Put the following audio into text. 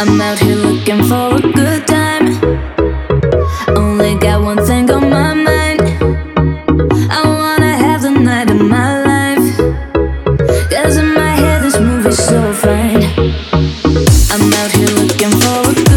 I'm out here looking for a good time. Only got one thing on my mind. I wanna have the night of my life. Cause in my head, this movie's so fine. I'm out here looking for